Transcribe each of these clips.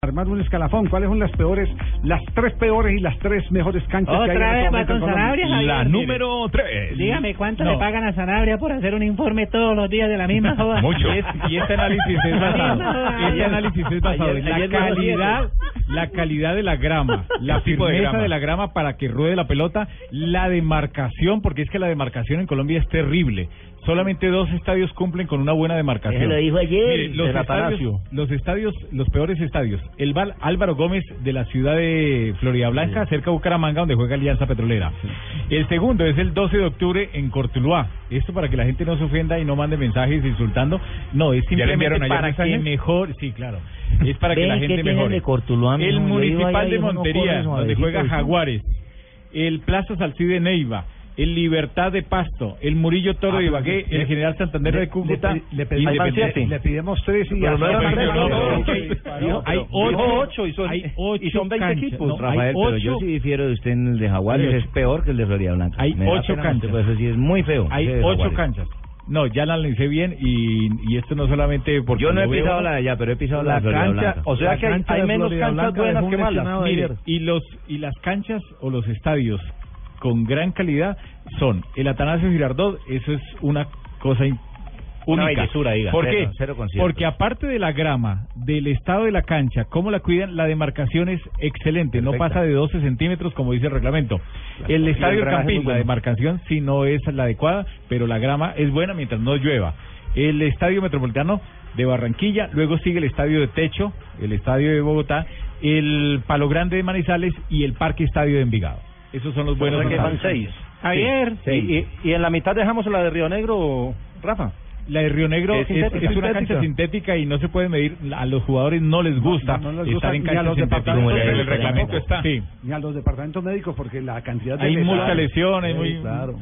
armar un escalafón. ¿Cuáles son las peores, las tres peores y las tres mejores canchas que hay en Otra este vez con? Sanabria, Javier. La número 3. Dígame, ¿cuánto No. le pagan a Sanabria por hacer un informe todos los días de la misma joda? Mucho. Y, es- y este análisis es basado, este análisis es basado en la calidad, la calidad de la grama, la de firmeza grama. de la grama para que ruede la pelota, la demarcación, porque es que la demarcación en Colombia es terrible. Solamente dos estadios cumplen con una buena demarcación. Lo dijo ayer, Mire, los el estadios, los estadios, los peores estadios. El Val Álvaro Gómez de la ciudad de Florida Blanca, cerca de Bucaramanga, donde juega Alianza Petrolera. El segundo es el 12 de octubre en Cortuluá. Esto para que la gente no se ofenda y no mande mensajes insultando. No, es ¿Ya le simplemente para que mejor, sí, claro. Es para que la ¿qué gente mejore. de Cortuluá, el municipal de Montería, donde juega. Jaguares. El Plaza Salcide Neiva. El Libertad de Pasto, el Murillo Toro Ah, de Ibagué, le- el General Santander Le- de Cúcuta, le, le, pedimos- tres y hay ocho, y son- hay ocho y son 20 canchas, equipos, no, Rafael, hay pero yo ocho- sí difiero de usted en el de Jaguares, es peor que el de Florida Blanca. Hay ocho canchas. Pues eso sí es muy feo. Hay de ocho canchas. No, ya la analicé bien y, y esto no solamente porque Yo no he pisado la de allá, pero he pisado la, La de cancha, Blanca. o sea La que hay, hay menos canchas buenas que malas. Mire, y los y las canchas o los estadios con gran calidad son el Atanasio Girardot, eso es una cosa Una bellezura, diga, ¿Por cero, qué? cero. Porque aparte de la grama, del estado de la cancha, cómo la cuidan, la demarcación es excelente, no pasa de 12 centímetros como dice el reglamento. El estadio el Campín, la demarcación sí no es la adecuada, pero la grama es buena mientras no llueva. El estadio metropolitano de Barranquilla, luego sigue el estadio de Techo, el estadio de Bogotá, el Palo Grande de Manizales y el Parque Estadio de Envigado. Esos son los buenos. que van estadios. seis. Javier, Sí. Y, y en la mitad dejamos la de Río Negro, Rafa. La de Río Negro Es es, sintética. es una cancha sintética y no se puede medir. A los jugadores no les gusta no, no les estar gusta en ni a canchas los sintéticas. departamentos Como el reglamento está. Sí. Ni a los departamentos médicos porque la cantidad de Hay lesiones- mucha lesión, hay muy... claro.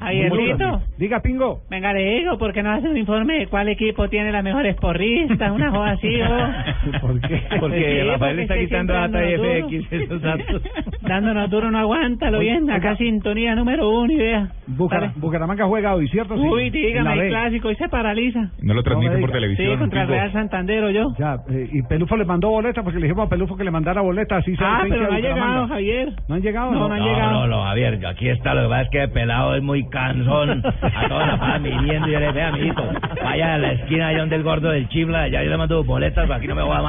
Diga, Pingo. venga, le digo, ¿por qué no hace un informe de cuál equipo tiene las mejores porristas? Una joda así, ¿o? ¿Por qué? Porque Sí, Rafael porque está quitando data y FX, esos datos. Dándonos duro, no aguántalo Oiga, bien. Acá sintonía número uno, idea. Bucara- Bucaramanga juega hoy, ¿cierto? Sí. Uy, dígame, el clásico, y se paraliza. No lo transmiten me por televisión. Sí, contra el. Real Santander o yo. Ya, eh, y Pelufo le mandó boleta porque le dijimos a Pelufo que le mandara boleta. Así Ah, ausencia pero no ha llegado. Javier. ¿No han llegado? No, no han llegado. No, no, Javier, aquí está, lo que pasa es que el pelado es muy cansón, a toda la paz viviendo, y yo le dije, amiguito, vaya a la esquina allá donde el gordo del chifla, allá yo le mando boletas, pero aquí no me voy a